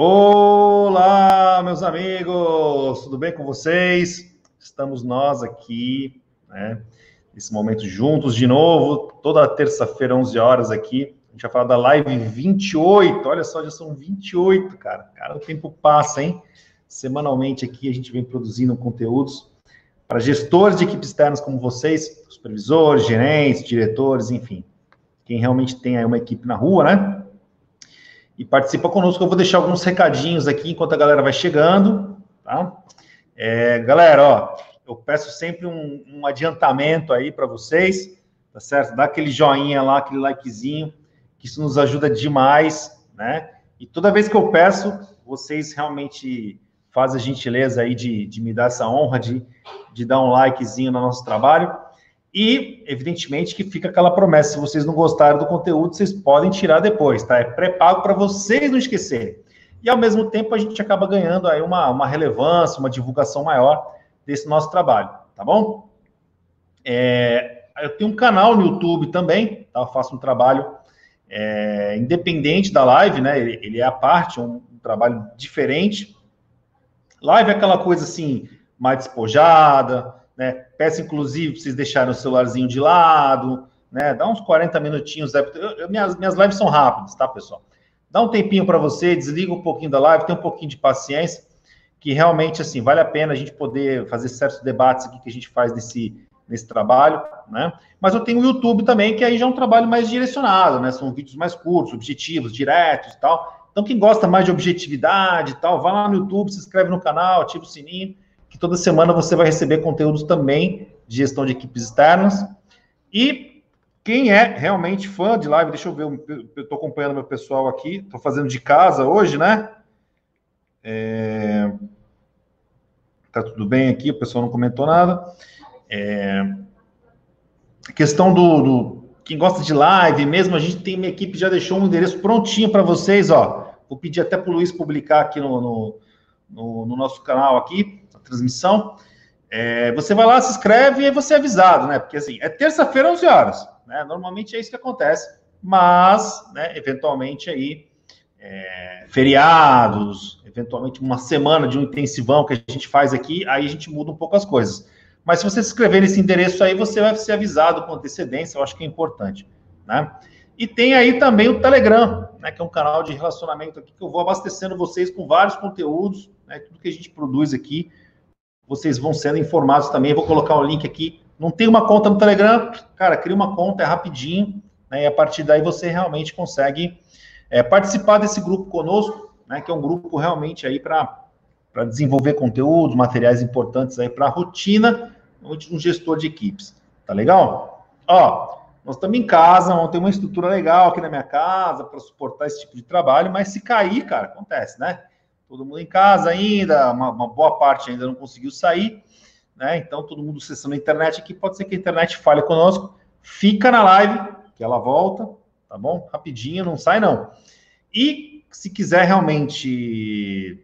Olá, meus amigos, tudo bem com vocês? Estamos nós aqui, né, nesse momento juntos de novo, toda terça-feira, 11 horas aqui. A gente vai falar da live 28, olha só, já são 28, cara. Cara, o tempo passa, hein? Semanalmente aqui a gente vem produzindo conteúdos para gestores de equipes externas como vocês, supervisores, gerentes, diretores, enfim. Quem realmente tem aí uma equipe na rua, né? E participa conosco. Eu vou deixar alguns recadinhos aqui enquanto a galera vai chegando, tá? É, galera, ó, eu peço sempre um, um adiantamento aí para vocês, tá certo? Dá aquele joinha lá, aquele likezinho, que isso nos ajuda demais, né? E toda vez que eu peço, vocês realmente fazem a gentileza aí de, de me dar essa honra de, de dar um likezinho no nosso trabalho. E, evidentemente, que fica aquela promessa: se vocês não gostaram do conteúdo, vocês podem tirar depois, tá? É pré-pago para vocês não esquecerem. E, ao mesmo tempo, a gente acaba ganhando aí uma, uma relevância, uma divulgação maior desse nosso trabalho, tá bom? É, eu tenho um canal no YouTube também, tá? Eu faço um trabalho é, independente da live, né? Ele, ele é a parte, é um, um trabalho diferente. Live é aquela coisa assim, mais despojada, né? Peço, inclusive, para vocês deixarem o celularzinho de lado, né? Dá uns 40 minutinhos. Eu, eu, minhas, minhas lives são rápidas, tá, pessoal? Dá um tempinho para você, desliga um pouquinho da live, tem um pouquinho de paciência, que realmente, assim, vale a pena a gente poder fazer certos debates aqui que a gente faz nesse, nesse trabalho, né? Mas eu tenho o YouTube também, que aí já é um trabalho mais direcionado, né? São vídeos mais curtos, objetivos, diretos e tal. Então, quem gosta mais de objetividade e tal, vai lá no YouTube, se inscreve no canal, ativa o sininho, que toda semana você vai receber conteúdos também de gestão de equipes externas. E quem é realmente fã de live, deixa eu ver, eu estou acompanhando meu pessoal aqui, estou fazendo de casa hoje, né? É... Tá tudo bem aqui, o pessoal não comentou nada. É... Questão do, do, Quem gosta de live, mesmo a gente tem uma equipe já deixou um endereço prontinho para vocês, ó. Vou pedir até para o Luiz publicar aqui no, no, no, no nosso canal aqui transmissão. É, você vai lá, se inscreve e aí você é avisado, né? Porque assim, é terça-feira, 11 horas, né? Normalmente é isso que acontece, mas, né, eventualmente aí, é, feriados, eventualmente uma semana de um intensivão que a gente faz aqui, aí a gente muda um pouco as coisas. Mas se você se inscrever nesse endereço aí, você vai ser avisado com antecedência, eu acho que é importante, né? E tem aí também o Telegram, né, que é um canal de relacionamento aqui que eu vou abastecendo vocês com vários conteúdos, né, tudo que a gente produz aqui, vocês vão sendo informados também. Eu vou colocar o link aqui. Não tem uma conta no Telegram? Cara, cria uma conta, é rapidinho, né? E a partir daí você realmente consegue é, participar desse grupo conosco, né? Que é um grupo realmente aí para desenvolver conteúdos, materiais importantes aí para a rotina de um gestor de equipes. Tá legal? Ó, nós estamos em casa, vamos uma estrutura legal aqui na minha casa para suportar esse tipo de trabalho, mas se cair, cara, acontece, né? Todo mundo em casa ainda, uma, uma boa parte ainda não conseguiu sair, né? Então, todo mundo acessando a internet aqui, pode ser que a internet falhe conosco. Fica na live, que ela volta, tá bom? Rapidinho, não sai não. E se quiser realmente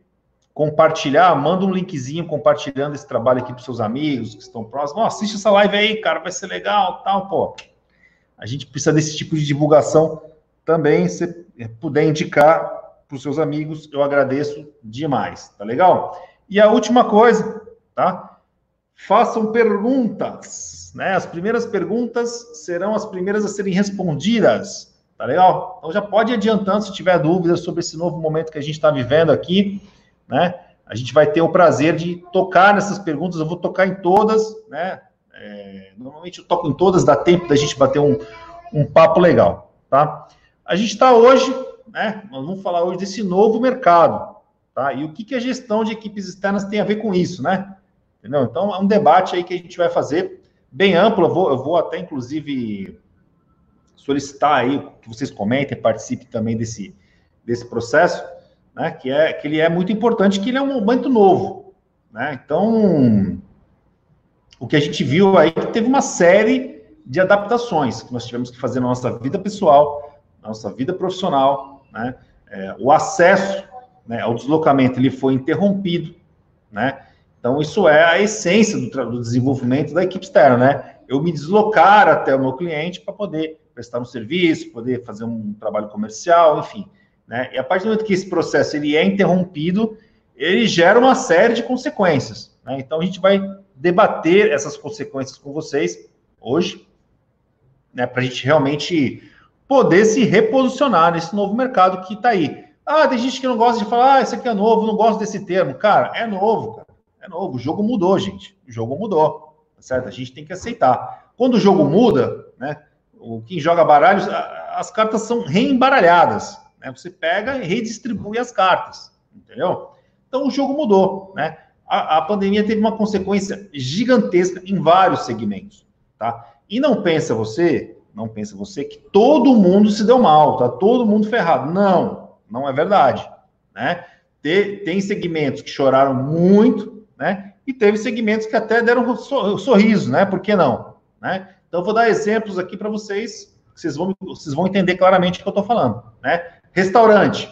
compartilhar, manda um linkzinho compartilhando esse trabalho aqui para seus amigos que estão próximos. Oh, assiste essa live aí, cara, vai ser legal, tal, pô. A gente precisa desse tipo de divulgação também, se puder indicar para os seus amigos, eu agradeço demais, tá legal? E a última coisa, tá? Façam perguntas, né? As primeiras perguntas serão as primeiras a serem respondidas, tá legal? Então já pode ir adiantando se tiver dúvidas sobre esse novo momento que a gente está vivendo aqui, né? A gente vai ter o prazer de tocar nessas perguntas, eu vou tocar em todas, né? É, normalmente eu toco em todas, dá tempo da gente bater um, um papo legal, tá? A gente está hoje né? Nós vamos falar hoje desse novo mercado, tá? E o que, que a gestão de equipes externas tem a ver com isso, né? Entendeu? Então, é um debate aí que a gente vai fazer bem amplo. Eu vou, eu vou até, inclusive, solicitar aí que vocês comentem, participem também desse, desse processo, né? Que, é, que ele é muito importante, que ele é um momento novo, né? Então, o que a gente viu aí que teve uma série de adaptações que nós tivemos que fazer na nossa vida pessoal, na nossa vida profissional, né? É, o acesso né, ao deslocamento ele foi interrompido, né? Então, isso é a essência do, do, desenvolvimento da equipe externa, né? Eu me deslocar até o meu cliente para poder prestar um serviço, poder fazer um trabalho comercial, enfim. né? E a partir do momento que esse processo ele é interrompido, ele gera uma série de consequências, né? Então a gente vai debater essas consequências com vocês hoje, né? Para a gente realmente poder se reposicionar nesse novo mercado que está aí. Ah, tem gente que não gosta de falar, ah, isso aqui é novo, não gosto desse termo. Cara, é novo, cara. É novo. O jogo mudou, gente. O jogo mudou, tá certo? A gente tem que aceitar. Quando o jogo muda, né? O quem joga baralhos, as cartas são reembaralhadas. Né? Você pega e redistribui as cartas, entendeu? Então o jogo mudou, né? A, a pandemia teve uma consequência gigantesca em vários segmentos, tá? E não pensa você, não pensa você que todo mundo se deu mal, tá? Todo mundo ferrado. Não, não é verdade, né? tem segmentos que choraram muito, né? E teve segmentos que até deram sorriso, né? Por que não? Né? Então, vou dar exemplos aqui para vocês, vocês vão, vocês vão entender claramente o que eu estou falando, né? Restaurante.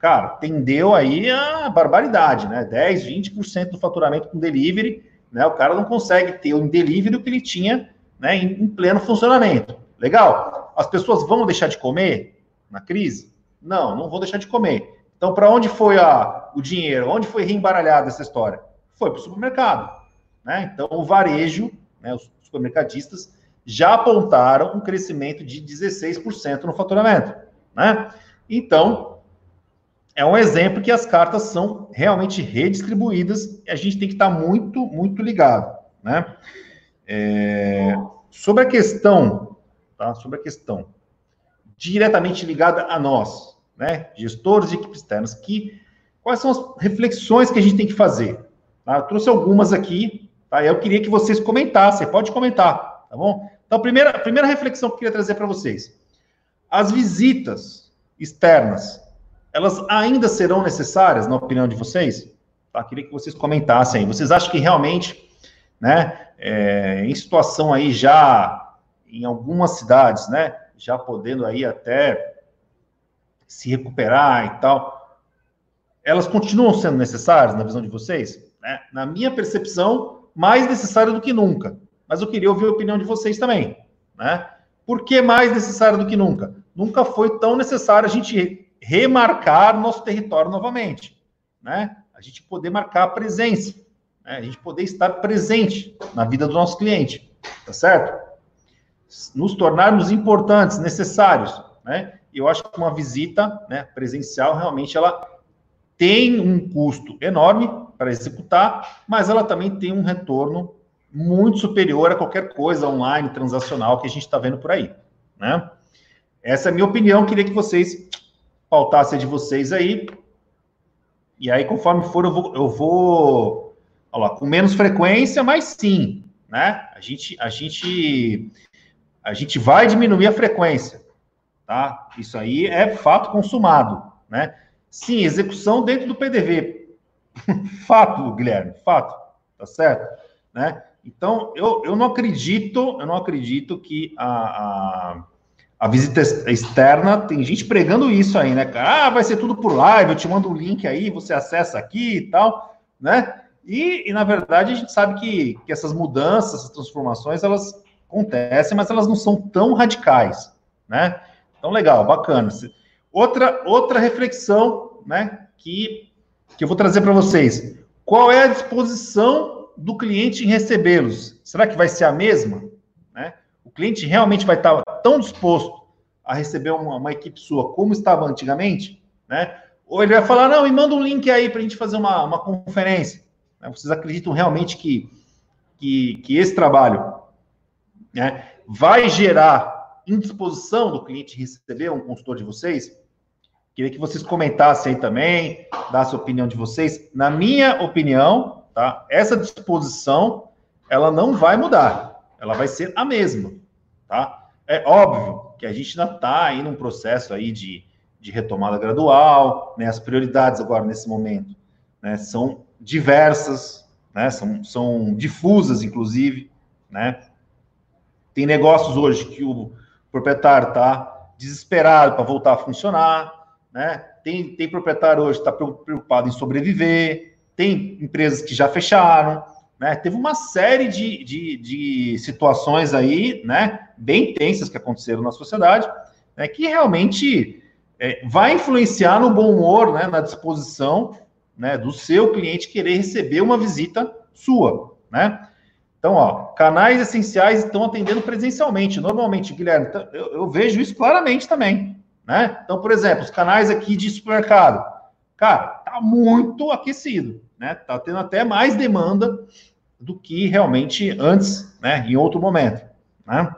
Cara, tendeu aí a barbaridade, né? 10, 20% do faturamento com delivery, né? O cara não consegue ter em delivery o que ele tinha né, em, pleno funcionamento. Legal? As pessoas vão deixar de comer na crise? Não, não vão deixar de comer. Então, para onde foi a, o dinheiro? Onde foi reembaralhada essa história? Foi para o supermercado. Né? Então, o varejo, né, os supermercadistas, já apontaram um crescimento de 16% no faturamento. Né? Então, é um exemplo que as cartas são realmente redistribuídas e a gente tem que estar muito, muito ligado. Né? É, sobre a questão, tá? Sobre a questão diretamente ligada a nós, né? Gestores de equipes externas, que quais são as reflexões que a gente tem que fazer? Tá? Eu trouxe algumas aqui, tá? Eu queria que vocês comentassem, pode comentar, tá bom? Então, a primeira, a primeira reflexão que eu queria trazer para vocês: as visitas externas, elas ainda serão necessárias, na opinião de vocês? Tá? Queria que vocês comentassem. Vocês acham que realmente, né? é, em situação aí já em algumas cidades, né, já podendo aí até se recuperar e tal, elas continuam sendo necessárias na visão de vocês? Né? Na minha percepção, mais necessária do que nunca. Mas eu queria ouvir a opinião de vocês também, né? Por que mais necessária do que nunca? Nunca foi tão necessário a gente remarcar nosso território novamente, né? A gente poder marcar a presença né? a gente poder estar presente na vida do nosso cliente, tá certo? Nos tornarmos importantes, necessários, né? Eu acho que uma visita né, presencial realmente ela tem um custo enorme para executar, mas ela também tem um retorno muito superior a qualquer coisa online, transacional que a gente está vendo por aí, né? Essa é a minha opinião, queria que vocês pautassem de vocês aí. E aí, conforme for, eu vou, eu vou Olha lá, com menos frequência, mas sim, né? A gente, a gente, a gente vai diminuir a frequência, tá? Isso aí é fato consumado, né? Sim, execução dentro do PDV. fato, Guilherme, fato, tá certo? Né? Então, eu, eu não acredito, eu não acredito que a, a, a visita externa, tem gente pregando isso aí, né? Ah, vai ser tudo por live, eu te mando um link aí, você acessa aqui e tal, né? E, e, na verdade, a gente sabe que, que essas mudanças, essas transformações, elas acontecem, mas elas não são tão radicais, né? Então, legal, bacana. Outra, outra reflexão, né, que, que eu vou trazer para vocês. Qual é a disposição do cliente em recebê-los? Será que vai ser a mesma? Né? O cliente realmente vai estar tão disposto a receber uma, uma equipe sua como estava antigamente? Né? Ou ele vai falar, não, me manda um link aí para a gente fazer uma, uma conferência. Né? Vocês acreditam realmente que, que, que esse trabalho né, vai gerar indisposição do cliente receber um consultor de vocês? Queria que vocês comentassem aí também, dassem a opinião de vocês. Na minha opinião, tá, essa disposição, ela não vai mudar. Ela vai ser a mesma, tá? É óbvio que a gente ainda está aí num processo aí de, de retomada gradual, né? As prioridades agora, nesse momento, né, são diversas, né? São, são difusas, inclusive, né? Tem negócios hoje que o proprietário está desesperado para voltar a funcionar, né? Tem, tem proprietário hoje que está preocupado em sobreviver, tem empresas que já fecharam, né? Teve uma série de, de, de situações aí, né? Bem tensas que aconteceram na sociedade, né? Que realmente é, vai influenciar no bom humor, né, na disposição né, do seu cliente querer receber uma visita sua, né? Então, ó, canais essenciais estão atendendo presencialmente. Normalmente, Guilherme, então, eu, eu, vejo isso claramente também, né? Então, por exemplo, os canais aqui de supermercado, cara, tá muito aquecido, né? Tá tendo até mais demanda do que realmente antes, né? Em outro momento, né?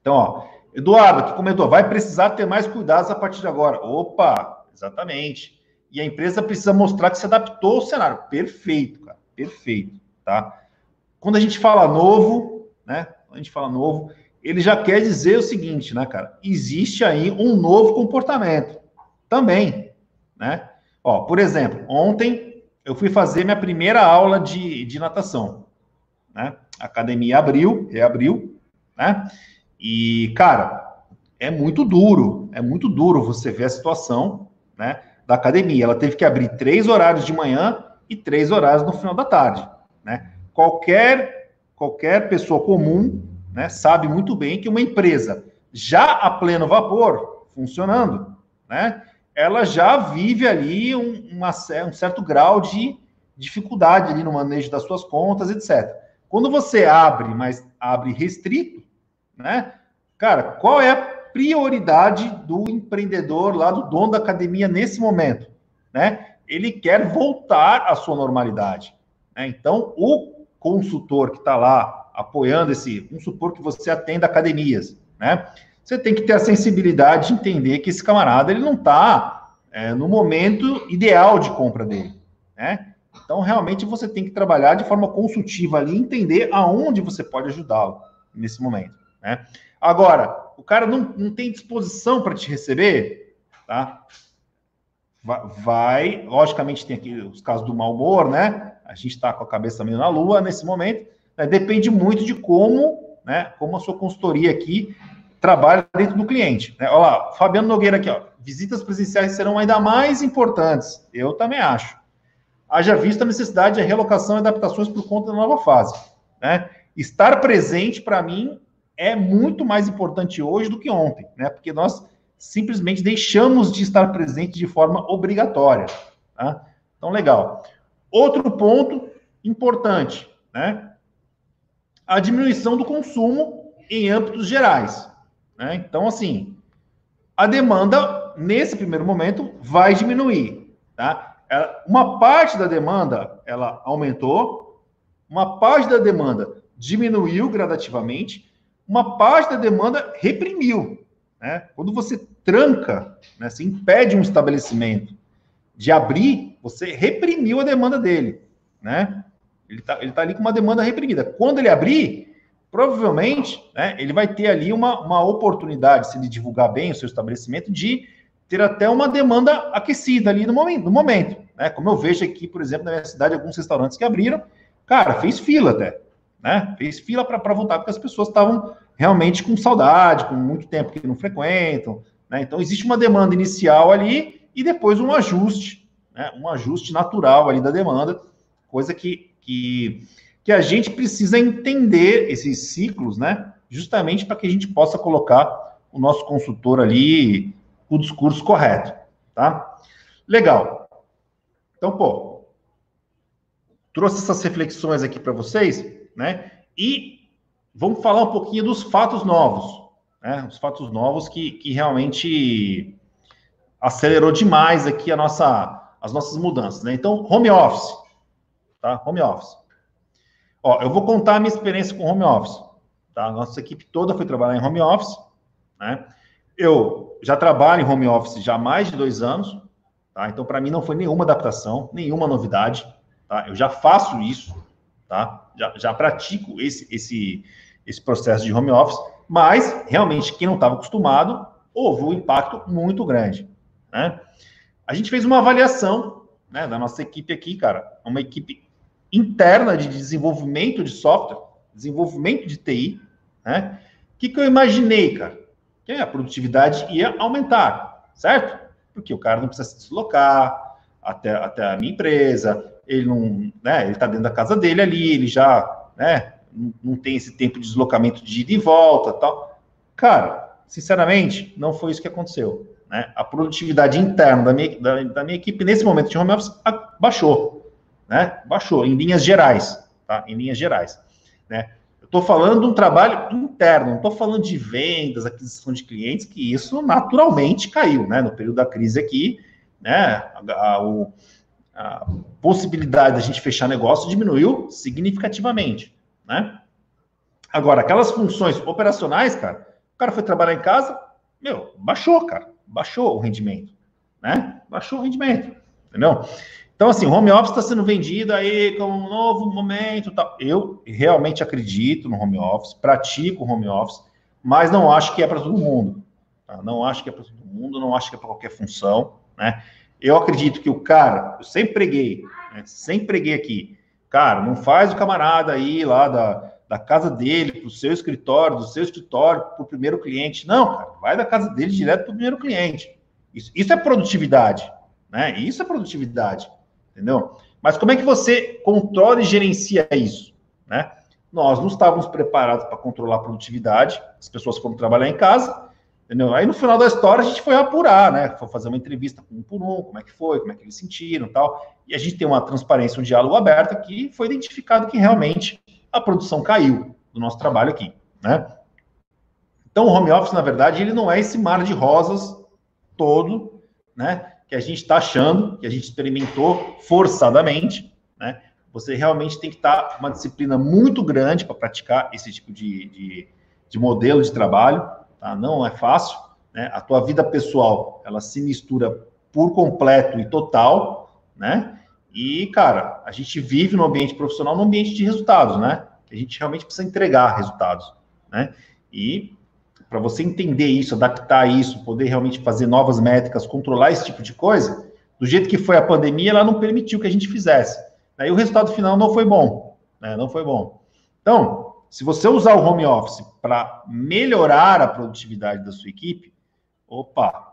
Então, ó, Eduardo que comentou, vai precisar ter mais cuidados a partir de agora. Opa, exatamente. E a empresa precisa mostrar que se adaptou ao cenário. Perfeito, cara, perfeito, tá? Quando a gente fala novo, né? Quando a gente fala novo, ele já quer dizer o seguinte, né, cara? Existe aí um novo comportamento também, né? Ó, por exemplo, ontem eu fui fazer minha primeira aula de, de natação, né? A academia abriu, reabriu, né? E, cara, é muito duro, é muito duro você ver a situação, né? Da academia. Ela teve que abrir três horários de manhã e três horários no final da tarde, né? qualquer, qualquer pessoa comum né, sabe muito bem que uma empresa já a pleno vapor, funcionando, né, ela já vive ali um, uma, um certo grau de dificuldade ali no manejo das suas contas, etc. Quando você abre, mas abre restrito, né? Cara, qual é prioridade do empreendedor lá, do dono da academia nesse momento? Né? Ele quer voltar à sua normalidade. Né? Então, o consultor que está lá apoiando esse, vamos supor que você atenda academias, né? Você tem que ter a sensibilidade de entender que esse camarada ele não está é, no momento ideal de compra dele, né? Então, realmente, você tem que trabalhar de forma consultiva ali, entender aonde você pode ajudá-lo nesse momento, né? Agora, o cara não, não tem disposição para te receber, tá? Vai, logicamente, tem aqui os casos do mau humor, né? a gente está com a cabeça meio na lua nesse momento. Né? Depende muito de como, né, como a sua consultoria aqui trabalha dentro do cliente. Né? Olha lá, Fabiano Nogueira aqui, ó. Visitas presenciais serão ainda mais importantes. Eu também acho. Haja visto a necessidade de relocação e adaptações por conta da nova fase. Né? Estar presente, para mim, é muito mais importante hoje do que ontem, né? Porque nós simplesmente deixamos de estar presente de forma obrigatória. Tá? Então, legal. Outro ponto importante, né? A diminuição do consumo em âmbitos gerais. Né? Então, assim, a demanda, nesse primeiro momento, vai diminuir. Tá? Uma parte da demanda, ela aumentou, uma parte da demanda diminuiu gradativamente, uma parte da demanda reprimiu. Né? Quando você tranca, né, você impede um estabelecimento de abrir, você reprimiu a demanda dele, né? Ele está ele tá ali com uma demanda reprimida. Quando ele abrir, provavelmente, né, ele vai ter ali uma, uma oportunidade, se ele divulgar bem o seu estabelecimento, de ter até uma demanda aquecida ali no momento, no momento né? Como eu vejo aqui, por exemplo, na minha cidade, alguns restaurantes que abriram, cara, fez fila até, né? Fez fila para voltar, porque as pessoas estavam realmente com saudade, com muito tempo que não frequentam, né? Então, existe uma demanda inicial ali e depois um ajuste, né, um ajuste natural ali da demanda, coisa que, que, que a gente precisa entender esses ciclos, né, justamente para que a gente possa colocar o nosso consultor ali o discurso correto, tá? Legal. Então, pô, trouxe essas reflexões aqui para vocês, né? E vamos falar um pouquinho dos fatos novos, né? Os fatos novos que, que realmente acelerou demais aqui a nossa, as nossas mudanças, né? Então, home office, tá? Home office. Ó, eu vou contar a minha experiência com home office, tá? Nossa equipe toda foi trabalhar em home office, né? Eu já trabalho em home office já há mais de dois anos, tá? Então, para mim não foi nenhuma adaptação, nenhuma novidade, tá? Eu já faço isso, tá? Já, já pratico esse, esse, esse processo de home office, mas realmente quem não estava acostumado houve um impacto muito grande. Né? A gente fez uma avaliação né, da nossa equipe aqui, cara, uma equipe interna de desenvolvimento de software, desenvolvimento de TI, né? O que, que eu imaginei, cara? Que a produtividade ia aumentar, certo? Porque o cara não precisa se deslocar até, até a minha empresa, ele não, né, ele está dentro da casa dele ali, ele já, né, não, tem esse tempo de deslocamento de ida e volta, tal. Cara, sinceramente, não foi isso que aconteceu. né, a produtividade interna da minha, da, da, minha equipe nesse momento de home office baixou, né? Baixou em linhas gerais, tá? Em linhas gerais, né? Eu estou falando de um trabalho interno, não estou falando de vendas, aquisição de clientes, que isso naturalmente caiu, né? No período da crise aqui, né? A, a, a possibilidade da gente fechar negócio diminuiu significativamente, né? Agora, aquelas funções operacionais, cara, o cara foi trabalhar em casa, meu, baixou, cara baixou o rendimento, né? Baixou o rendimento, entendeu? Então, assim, o home office está sendo vendido aí como um novo momento. Eu realmente acredito no home office, pratico o home office, mas não acho que é para todo mundo. Tá? Não acho que é para todo mundo, não acho que é para qualquer função, né? Eu acredito que o cara, eu sempre preguei, né? sempre preguei aqui, cara, não faz o camarada aí lá da, da casa dele para o seu escritório, do seu escritório para o primeiro cliente. Não, cara, vai da casa dele direto para o primeiro cliente. Isso, isso é produtividade, né? Isso é produtividade, entendeu? Mas como é que você controla e gerencia isso, né? Nós não estávamos preparados para controlar a produtividade, as pessoas foram trabalhar em casa, entendeu? Aí no final da história a gente foi apurar, né? Foi fazer uma entrevista um por um, como é que foi, como é que eles sentiram tal. E a gente tem uma transparência, um diálogo aberto que foi identificado que realmente a produção caiu do nosso trabalho aqui, né? Então, o home office, na verdade, ele não é esse mar de rosas todo, né? Que a gente está achando, que a gente experimentou forçadamente, né? Você realmente tem que estar tá uma disciplina muito grande para praticar esse tipo de, de, de, modelo de trabalho, tá? Não é fácil, né? A tua vida pessoal, ela se mistura por completo e total, né? E, cara, a gente vive no ambiente profissional, no ambiente de resultados, né? A gente realmente precisa entregar resultados, né? E para você entender isso, adaptar isso, poder realmente fazer novas métricas, controlar esse tipo de coisa, do jeito que foi a pandemia, ela não permitiu que a gente fizesse. Aí o resultado final não foi bom, né? Não foi bom. Então, se você usar o home office para melhorar a produtividade da sua equipe, opa,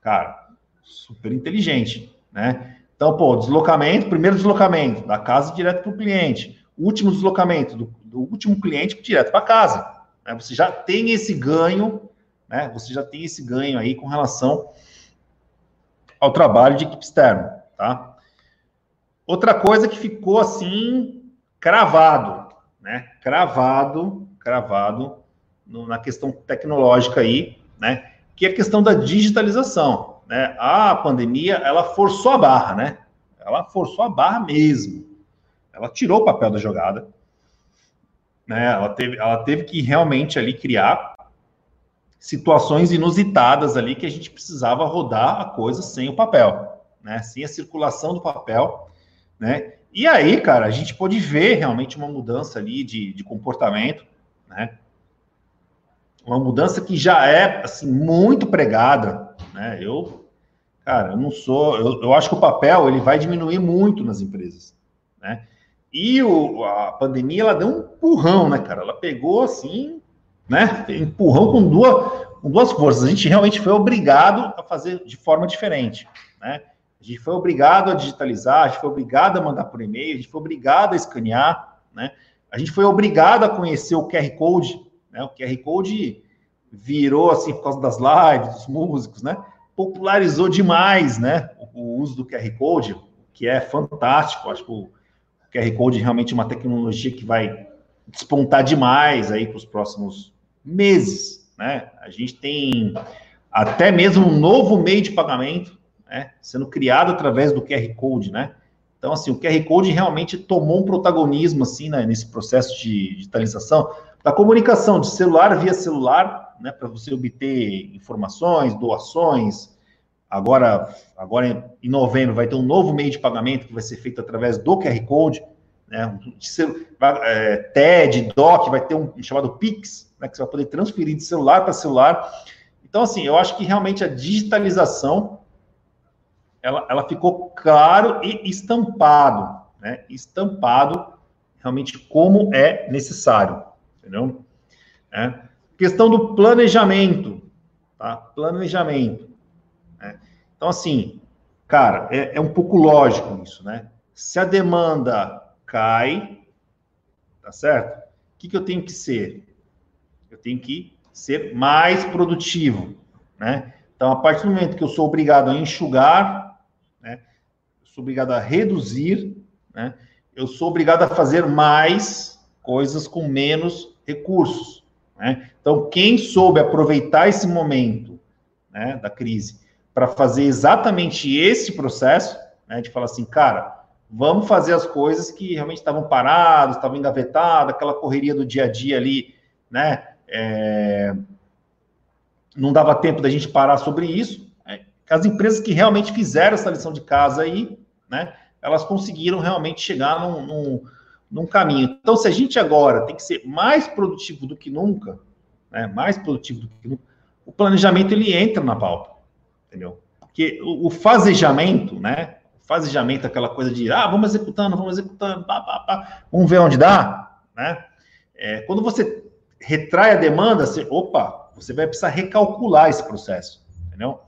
cara, super inteligente, né? Então, pô, deslocamento, primeiro deslocamento, da casa direto para o cliente. Último deslocamento, do, do último cliente direto para casa. Né? Você já tem esse ganho, né? Você já tem esse ganho aí com relação ao trabalho de equipe externa, tá? Outra coisa que ficou assim, cravado, né? Cravado, cravado no, na questão tecnológica aí, né? Que é a questão da digitalização né, a pandemia, ela forçou a barra, né? Ela forçou a barra mesmo. Ela tirou o papel da jogada. Né? Ela, teve, ela teve que realmente ali criar situações inusitadas ali que a gente precisava rodar a coisa sem o papel, né? Sem a circulação do papel, né? E aí, cara, a gente pôde ver realmente uma mudança ali de, de comportamento, né? Uma mudança que já é, assim, muito pregada, né? Eu Cara, eu não sou. Eu, eu acho que o papel ele vai diminuir muito nas empresas, né? E o, a pandemia ela deu um empurrão, né, cara? Ela pegou assim, né? Empurrão com duas, com duas forças. A gente realmente foi obrigado a fazer de forma diferente, né? A gente foi obrigado a digitalizar, a gente foi obrigado a mandar por e-mail, a gente foi obrigado a escanear, né? A gente foi obrigado a conhecer o QR Code, né? O QR Code virou assim por causa das lives, dos músicos, né? popularizou demais, né, o uso do QR Code, que é fantástico. Acho que o QR Code é realmente uma tecnologia que vai despontar demais aí para os próximos meses, né? A gente tem até mesmo um novo meio de pagamento, né, sendo criado através do QR Code, né? Então, assim, o QR Code realmente tomou um protagonismo, assim, né, nesse processo de digitalização da comunicação de celular via celular, né, para você obter informações, doações, Agora, agora em novembro vai ter um novo meio de pagamento que vai ser feito através do QR Code, né? É, TED, DOC, vai ter um chamado Pix, né? que você vai poder transferir de celular para celular. Então, assim, eu acho que realmente a digitalização ela, ela ficou claro e estampado, né? Estampado realmente como é necessário, entendeu? É. Questão do planejamento, tá? Planejamento. Então, assim, cara, é, é um pouco lógico isso, né? Se a demanda cai, tá certo? O que, que eu tenho que ser? Eu tenho que ser mais produtivo, né? Então, a partir do momento que eu sou obrigado a enxugar, né, sou obrigado a reduzir, né, eu sou obrigado a fazer mais coisas com menos recursos. Né? Então, quem soube aproveitar esse momento né, da crise para fazer exatamente esse processo, né, de falar assim, cara, vamos fazer as coisas que realmente estavam paradas, estavam engavetadas, aquela correria do dia a dia ali, né? É, não dava tempo da gente parar sobre isso. As empresas que realmente fizeram essa lição de casa aí, né? Elas conseguiram realmente chegar num, num, num caminho. Então, se a gente agora tem que ser mais produtivo do que nunca, né? Mais produtivo do que nunca, o planejamento ele entra na pauta, entendeu? Porque o, o fazejamento, né? O fazejamento, aquela coisa de, ah, vamos executando, vamos executando, pá, pá, pá, vamos ver onde dá, né? É, quando você retrai a demanda, você, opa, você vai precisar recalcular esse processo, entendeu?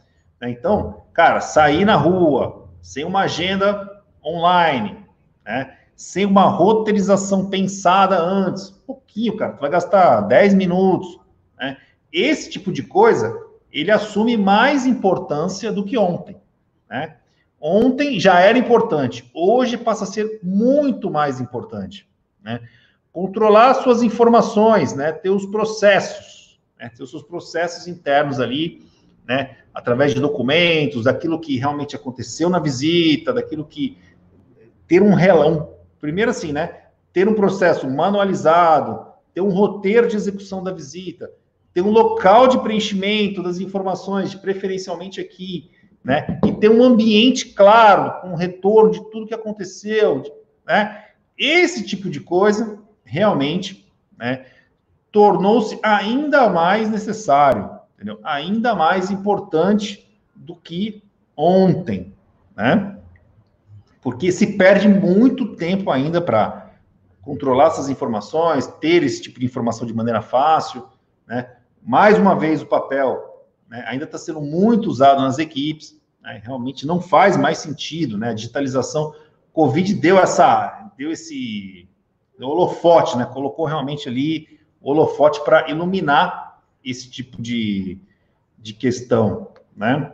Então, cara, sair na rua, sem uma agenda online, né? Sem uma roteirização pensada antes, pouquinho, cara, tu vai gastar 10 minutos, né? Esse tipo de coisa, ele assume mais importância do que ontem, né? Ontem já era importante, hoje passa a ser muito mais importante, né? Controlar suas informações, né? Ter os processos, né, ter os seus processos internos ali, né, através de documentos, daquilo que realmente aconteceu na visita, daquilo que ter um relão, primeiro assim, né, ter um processo manualizado, ter um roteiro de execução da visita, ter um local de preenchimento das informações, preferencialmente aqui, né, e ter um ambiente claro, com um retorno de tudo que aconteceu, né, esse tipo de coisa realmente, né, tornou-se ainda mais necessário, entendeu? ainda mais importante do que ontem, né? Porque se perde muito tempo ainda para controlar essas informações, ter esse tipo de informação de maneira fácil, né? Mais uma vez, o papel né, ainda está sendo muito usado nas equipes, né? realmente não faz mais sentido, né? A digitalização, Covid deu essa, deu esse holofote, né? Colocou realmente ali holofote para iluminar esse tipo de, de questão, né?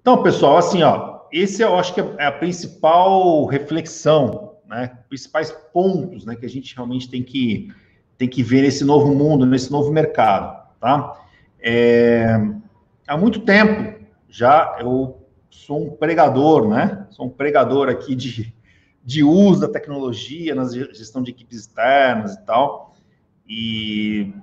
Então, pessoal, assim, ó, esse eu acho que é a principal reflexão, né? Principais pontos, né, que a gente realmente tem que tem que ver nesse novo mundo, nesse novo mercado, tá? É, há muito tempo já eu sou um pregador, né? Sou um pregador aqui de de uso da tecnologia na gestão de equipes externas e tal. E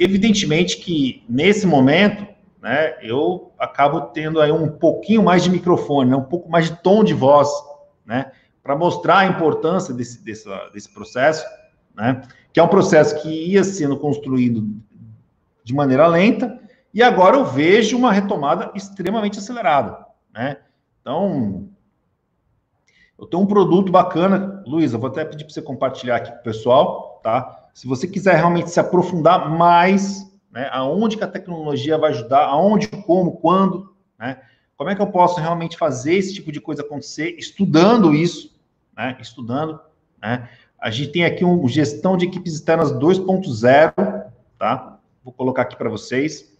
evidentemente que nesse momento, né, eu acabo tendo aí um pouquinho mais de microfone, né, um pouco mais de tom de voz, né, para mostrar a importância desse, desse, desse processo, né, que é um processo que ia sendo construído de maneira lenta, e agora eu vejo uma retomada extremamente acelerada, né? Então, eu tenho um produto bacana, Luísa, vou até pedir para você compartilhar aqui com o pessoal, tá? Se você quiser realmente se aprofundar mais, né, aonde que a tecnologia vai ajudar, aonde, como, quando, né? Como é que eu posso realmente fazer esse tipo de coisa acontecer, estudando isso, né? Estudando, né? A gente tem aqui um gestão de equipes externas 2.0, tá? Vou colocar aqui para vocês.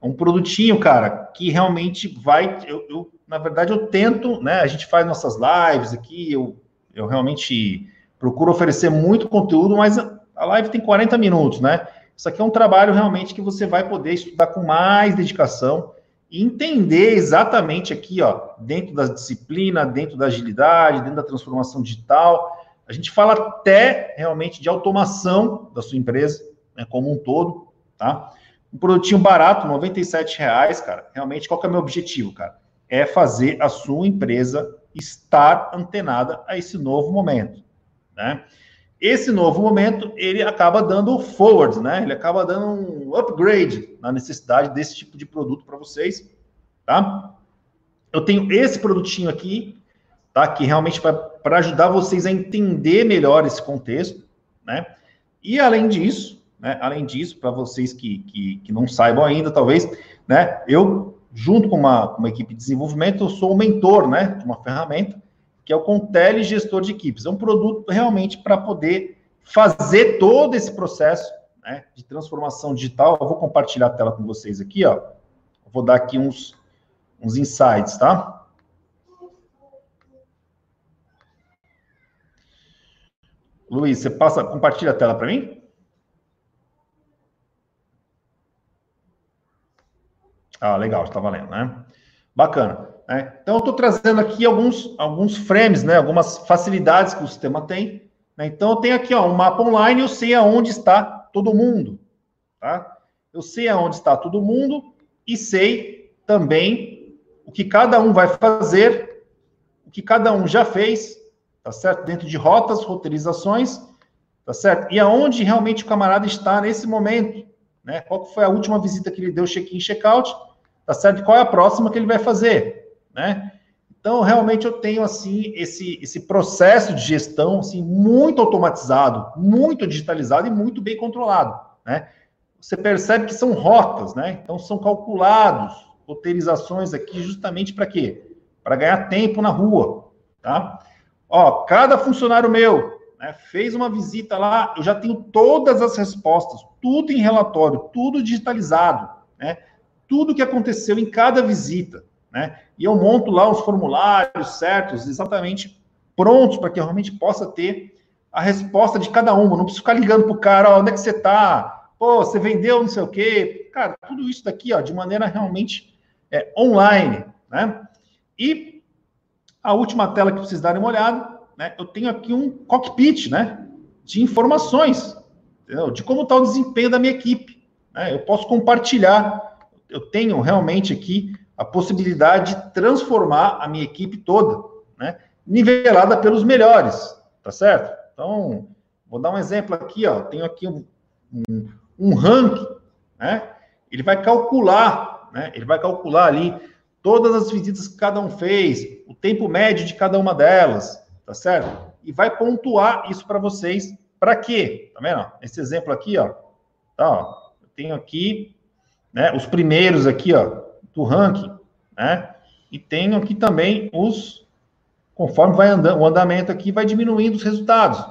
Um produtinho, cara, que realmente vai. Eu, eu na verdade, eu tento, né? A gente faz nossas lives aqui, eu, eu realmente procuro oferecer muito conteúdo, mas a live tem 40 minutos, né? Isso aqui é um trabalho realmente que você vai poder estudar com mais dedicação e entender exatamente aqui, ó, dentro da disciplina, dentro da agilidade, dentro da transformação digital. A gente fala até realmente de automação da sua empresa, né, como um todo, tá? Um produtinho barato, R$ reais, cara. Realmente, qual que é o meu objetivo, cara? é fazer a sua empresa estar antenada a esse novo momento, né? Esse novo momento, ele acaba dando forward, né? Ele acaba dando um upgrade na necessidade desse tipo de produto para vocês, tá? Eu tenho esse produtinho aqui, tá? Que realmente para ajudar vocês a entender melhor esse contexto, né? E além disso, né? Além disso, para vocês que, que, que não saibam ainda, talvez, né? Eu junto com uma, uma equipe de desenvolvimento, eu sou o mentor né, de uma ferramenta, que é o Contele Gestor de Equipes. É um produto realmente para poder fazer todo esse processo né, de transformação digital. Eu vou compartilhar a tela com vocês aqui, ó. vou dar aqui uns, uns insights, tá? Luiz, você passa, compartilha a tela para mim? Ah, legal, está valendo, né? Bacana. Né? Então, eu estou trazendo aqui alguns, alguns frames, né? Algumas facilidades que o sistema tem. Né? Então, eu tenho aqui ó, um mapa online, eu sei aonde está todo mundo, tá? Eu sei aonde está todo mundo e sei também o que cada um vai fazer, o que cada um já fez, tá certo? Dentro de rotas, roteirizações, tá certo? E aonde realmente o camarada está nesse momento, né? Qual foi a última visita que ele deu, check-in, check-out, tá certo? Qual é a próxima que ele vai fazer, né? Então, realmente eu tenho assim esse esse processo de gestão assim muito automatizado, muito digitalizado e muito bem controlado, né? Você percebe que são rotas, né? Então são calculados roteirizações aqui justamente para quê? Para ganhar tempo na rua, tá? Ó, cada funcionário meu né, fez uma visita lá, eu já tenho todas as respostas, tudo em relatório, tudo digitalizado, né? Tudo que aconteceu em cada visita, né? E eu monto lá os formulários certos, exatamente prontos para que eu realmente possa ter a resposta de cada uma. Não preciso ficar ligando para o cara, ó, onde é que você está? Pô, você vendeu não sei o quê. Cara, tudo isso daqui, ó, de maneira realmente é, online, né? E a última tela que vocês darem uma olhada, né? Eu tenho aqui um cockpit, né? De informações, entendeu? de como está o desempenho da minha equipe. Né? Eu posso compartilhar. Eu tenho realmente aqui a possibilidade de transformar a minha equipe toda, né? Nivelada pelos melhores, tá certo? Então, vou dar um exemplo aqui, ó. Tenho aqui um, um, um ranking, né? Ele vai calcular, né? Ele vai calcular ali todas as visitas que cada um fez, o tempo médio de cada uma delas, tá certo? E vai pontuar isso para vocês. Para quê? Tá vendo? Esse exemplo aqui, ó. Tá, ó. Eu tenho aqui, né, os primeiros aqui, ó, do ranking, né? E tenho aqui também os conforme vai andando, o andamento aqui vai diminuindo os resultados,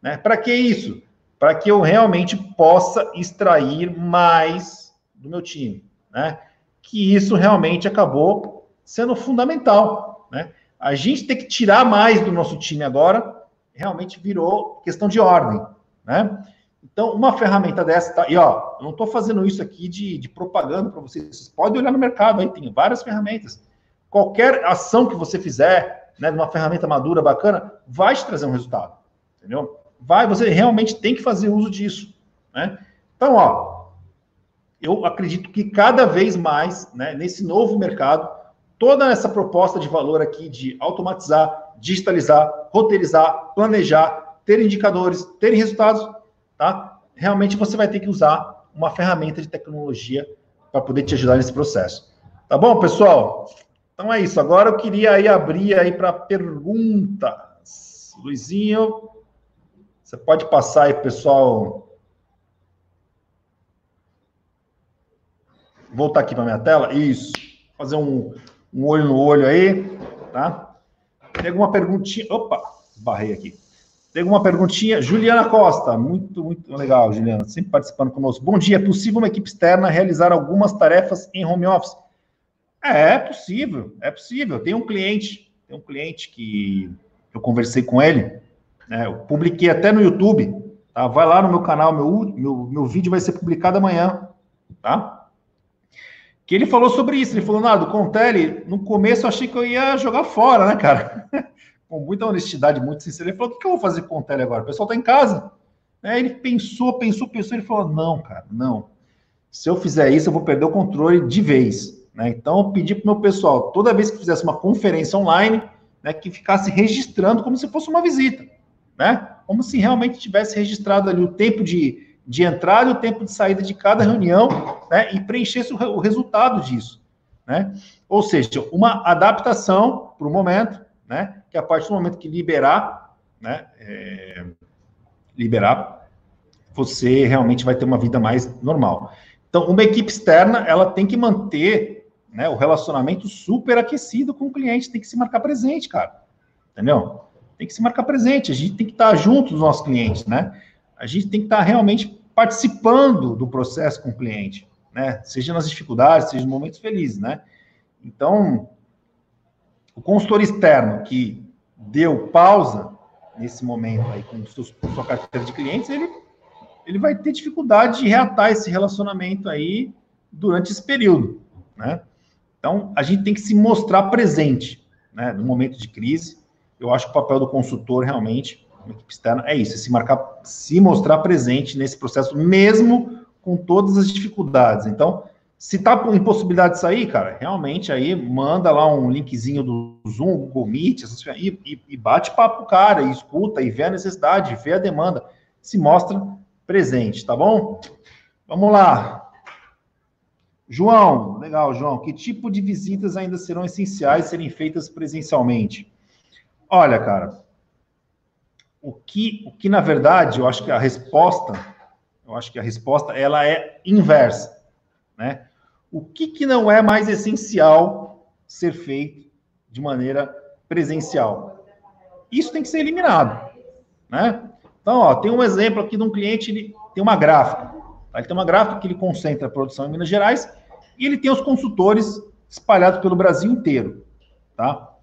né? Para que isso? Para que eu realmente possa extrair mais do meu time, né? que isso realmente acabou sendo fundamental, né? A gente tem que tirar mais do nosso time agora, realmente virou questão de ordem, né? Então, uma ferramenta dessa, tá, e ó, eu não estou fazendo isso aqui de, de propaganda para vocês, vocês podem olhar no mercado aí, tem várias ferramentas. Qualquer ação que você fizer, né, numa ferramenta madura, bacana, vai te trazer um resultado, entendeu? Vai, você realmente tem que fazer uso disso, né? Então, ó, eu acredito que cada vez mais, né, nesse novo mercado, toda essa proposta de valor aqui de automatizar, digitalizar, roteirizar, planejar, ter indicadores, ter resultados, tá? Realmente você vai ter que usar uma ferramenta de tecnologia para poder te ajudar nesse processo. Tá bom, pessoal? Então é isso. Agora eu queria aí abrir aí para perguntas. Luizinho, você pode passar aí, pessoal, voltar aqui para minha tela. Isso. Fazer um, um olho no olho aí, tá? Tem alguma perguntinha? Opa, barrei aqui. Tem alguma perguntinha? Juliana Costa, muito, muito legal, Juliana, sempre participando conosco. Bom dia, é possível uma equipe externa realizar algumas tarefas em home office? É, é possível, é possível. Tem um cliente, tem um cliente que eu conversei com ele, né, eu publiquei até no YouTube, tá? Vai lá no meu canal, meu, meu, meu vídeo vai ser publicado amanhã, tá? que ele falou sobre isso. Ele falou, Nado, Contelli, no começo eu achei que eu ia jogar fora, né, cara? com muita honestidade, muito sincero. Ele falou, o que eu vou fazer com o Contelli agora? O pessoal tá em casa. Né? Ele pensou, pensou, pensou, ele falou, não, cara, não. Se eu fizer isso, eu vou perder o controle de vez. Né? Então, eu pedi para o meu pessoal, toda vez que fizesse uma conferência online, né, que ficasse registrando como se fosse uma visita. Né? Como se realmente tivesse registrado ali o tempo de de entrada e o tempo de saída de cada reunião, né, e preenchesse o, o resultado disso, né? Ou seja, uma adaptação para o momento, né, que a partir do momento que liberar, né, é, liberar, você realmente vai ter uma vida mais normal. Então, uma equipe externa, ela tem que manter né, o relacionamento super aquecido com o cliente, tem que se marcar presente, cara. Entendeu? Tem que se marcar presente, a gente tem que estar junto dos nossos clientes, né? A gente tem que estar realmente participando do processo com o cliente, né? Seja nas dificuldades, seja nos momentos felizes, né? Então, o consultor externo que deu pausa nesse momento aí com, sua carteira de clientes, ele, ele vai ter dificuldade de reatar esse relacionamento aí durante esse período, né? Então, a gente tem que se mostrar presente, né? No momento de crise, eu acho que o papel do consultor realmente, equipe externa, é isso, é se marcar, se mostrar presente nesse processo, mesmo com todas as dificuldades. Então, se tá com impossibilidade de sair, cara, realmente aí manda lá um linkzinho do Zoom, Google Meet, e, e, e bate papo cara, e escuta, e vê a necessidade, vê a demanda, se mostra presente, tá bom? Vamos lá. João, legal, João. Que tipo de visitas ainda serão essenciais serem feitas presencialmente? Olha, cara, o que, o que na verdade, eu acho que a resposta, eu acho que a resposta ela é inversa, né? O que, que não é mais essencial ser feito de maneira presencial? Isso tem que ser eliminado, né? Então, ó, tem um exemplo aqui de um cliente, ele tem uma gráfica. Tá? Ele tem uma gráfica que ele concentra a produção em Minas Gerais e ele tem os consultores espalhados pelo Brasil inteiro, tá?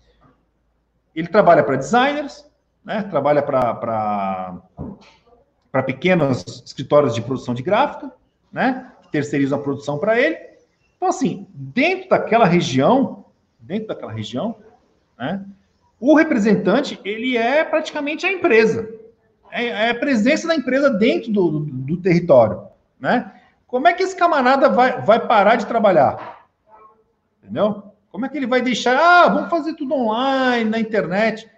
Ele trabalha para designers, né? Trabalha para pequenos escritórios de produção de gráfica, né? Que terceirizam a produção para ele. Então, assim, dentro daquela região, dentro daquela região, né? O representante, ele é praticamente a empresa. É, é a presença da empresa dentro do, do, do território, né? Como é que esse camarada vai, vai parar de trabalhar? Entendeu? Como é que ele vai deixar, ah, vamos fazer tudo online, na internet?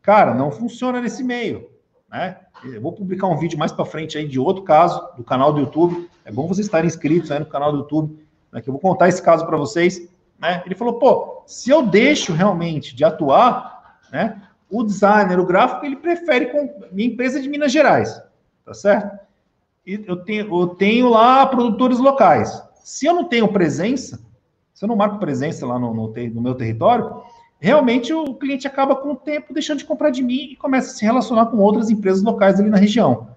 Cara, não funciona nesse meio, né? Eu vou publicar um vídeo mais para frente aí de outro caso do canal do YouTube. É bom vocês estarem inscritos aí no canal do YouTube, né, que eu vou contar esse caso para vocês. Né? Ele falou, pô, se eu deixo realmente de atuar, né, o designer, o gráfico, ele prefere com minha empresa de Minas Gerais, tá certo? E eu tenho, eu tenho lá produtores locais. Se eu não tenho presença, se eu não marco presença lá no, no, no meu território, realmente o cliente acaba com o tempo deixando de comprar de mim e começa a se relacionar com outras empresas locais ali na região.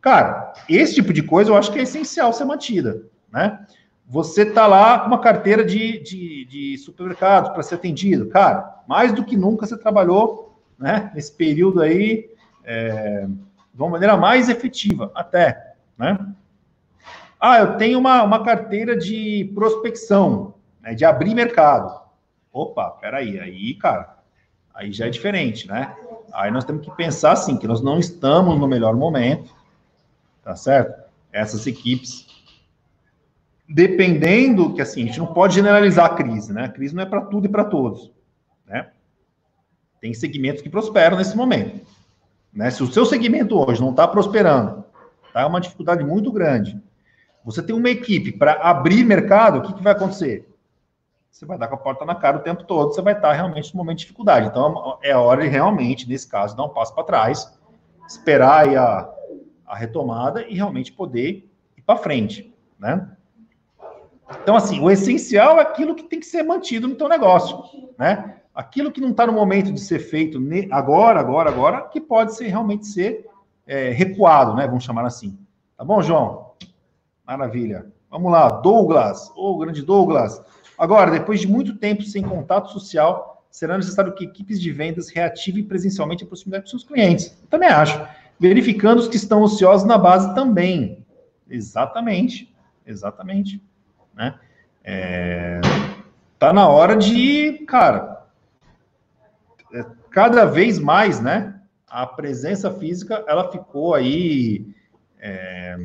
Cara, esse tipo de coisa eu acho que é essencial ser mantida, né? Você tá lá com uma carteira de, de, de supermercados para ser atendido. Cara, mais do que nunca você trabalhou né, nesse período aí é, de uma maneira mais efetiva, até. Né? Ah, eu tenho uma, uma carteira de prospecção né, de abrir mercado. Opa, peraí, aí, cara, aí já é diferente, né? Aí nós temos que pensar assim, que nós não estamos no melhor momento, tá certo? Essas equipes, dependendo, que assim, a gente não pode generalizar a crise, né? A crise não é para tudo e para todos, né? Tem segmentos que prosperam nesse momento, né? Se o seu segmento hoje não está prosperando, tá? É uma dificuldade muito grande. Você tem uma equipe para abrir mercado, o que, que vai acontecer? você vai dar com a porta na cara o tempo todo, você vai estar realmente no momento de dificuldade. Então, é hora de realmente, nesse caso, dar um passo para trás, esperar a, a retomada e realmente poder ir para frente, né? Então, assim, o essencial é aquilo que tem que ser mantido no teu negócio, né? Aquilo que não está no momento de ser feito agora, agora, agora, que pode ser realmente ser é, recuado, né? Vamos chamar assim. Tá bom, João? Maravilha. Vamos lá, Douglas. Ô, oh, grande Douglas. Agora, depois de muito tempo sem contato social, será necessário que equipes de vendas reativem presencialmente a proximidade com seus clientes. Eu também acho. Verificando os que estão ociosos na base também. Exatamente. Exatamente. Né? É... Tá na hora de, cara, é, cada vez mais, né? A presença física, ela ficou aí. É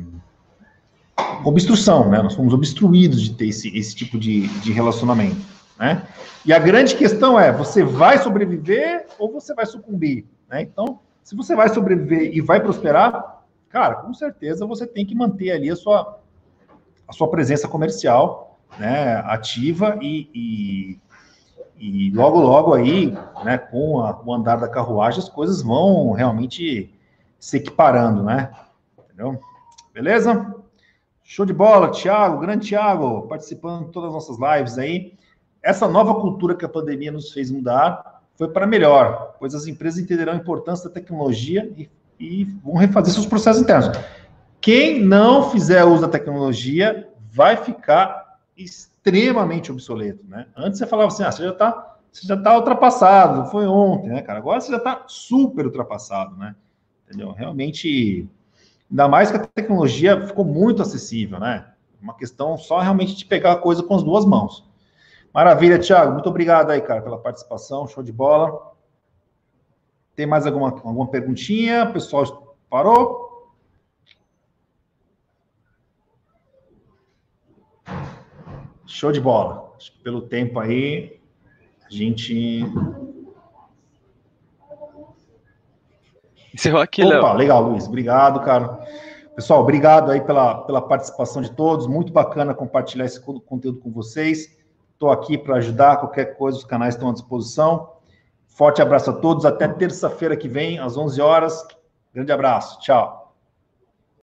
obstrução, né? Nós fomos obstruídos de ter esse, esse tipo de, de relacionamento, né? E a grande questão é, você vai sobreviver ou você vai sucumbir, né? Então, se você vai sobreviver e vai prosperar, cara, com certeza você tem que manter ali a sua, a sua presença comercial, né? Ativa e, e, e logo, logo aí, né? Com a, o andar da carruagem, as coisas vão realmente se equiparando, né? Entendeu? Beleza? Show de bola, Thiago, grande Thiago, participando de todas as nossas lives aí. Essa nova cultura que a pandemia nos fez mudar foi para melhor, pois as empresas entenderão a importância da tecnologia e, e vão refazer seus processos internos. Quem não fizer uso da tecnologia vai ficar extremamente obsoleto, né? Antes você falava assim, ah, você já está você já está ultrapassado, foi ontem, né, cara? Agora você já está super ultrapassado, né? Entendeu? Realmente, ainda mais que a tecnologia ficou muito acessível, né? Uma questão só realmente de pegar a coisa com as duas mãos. Maravilha, Thiago. Muito obrigado aí, cara, pela participação. Show de bola. Tem mais alguma, alguma perguntinha? O pessoal parou? Show de bola. Acho que pelo tempo aí, a gente. Encerrou aqui, Léo. Opa, legal, Luiz. Obrigado, cara. Pessoal, obrigado aí pela, pela participação de todos. Muito bacana compartilhar esse conteúdo com vocês. Estou aqui para ajudar. Qualquer coisa, os canais estão à disposição. Forte abraço a todos. Até terça-feira que vem, às 11 horas. Grande abraço. Tchau.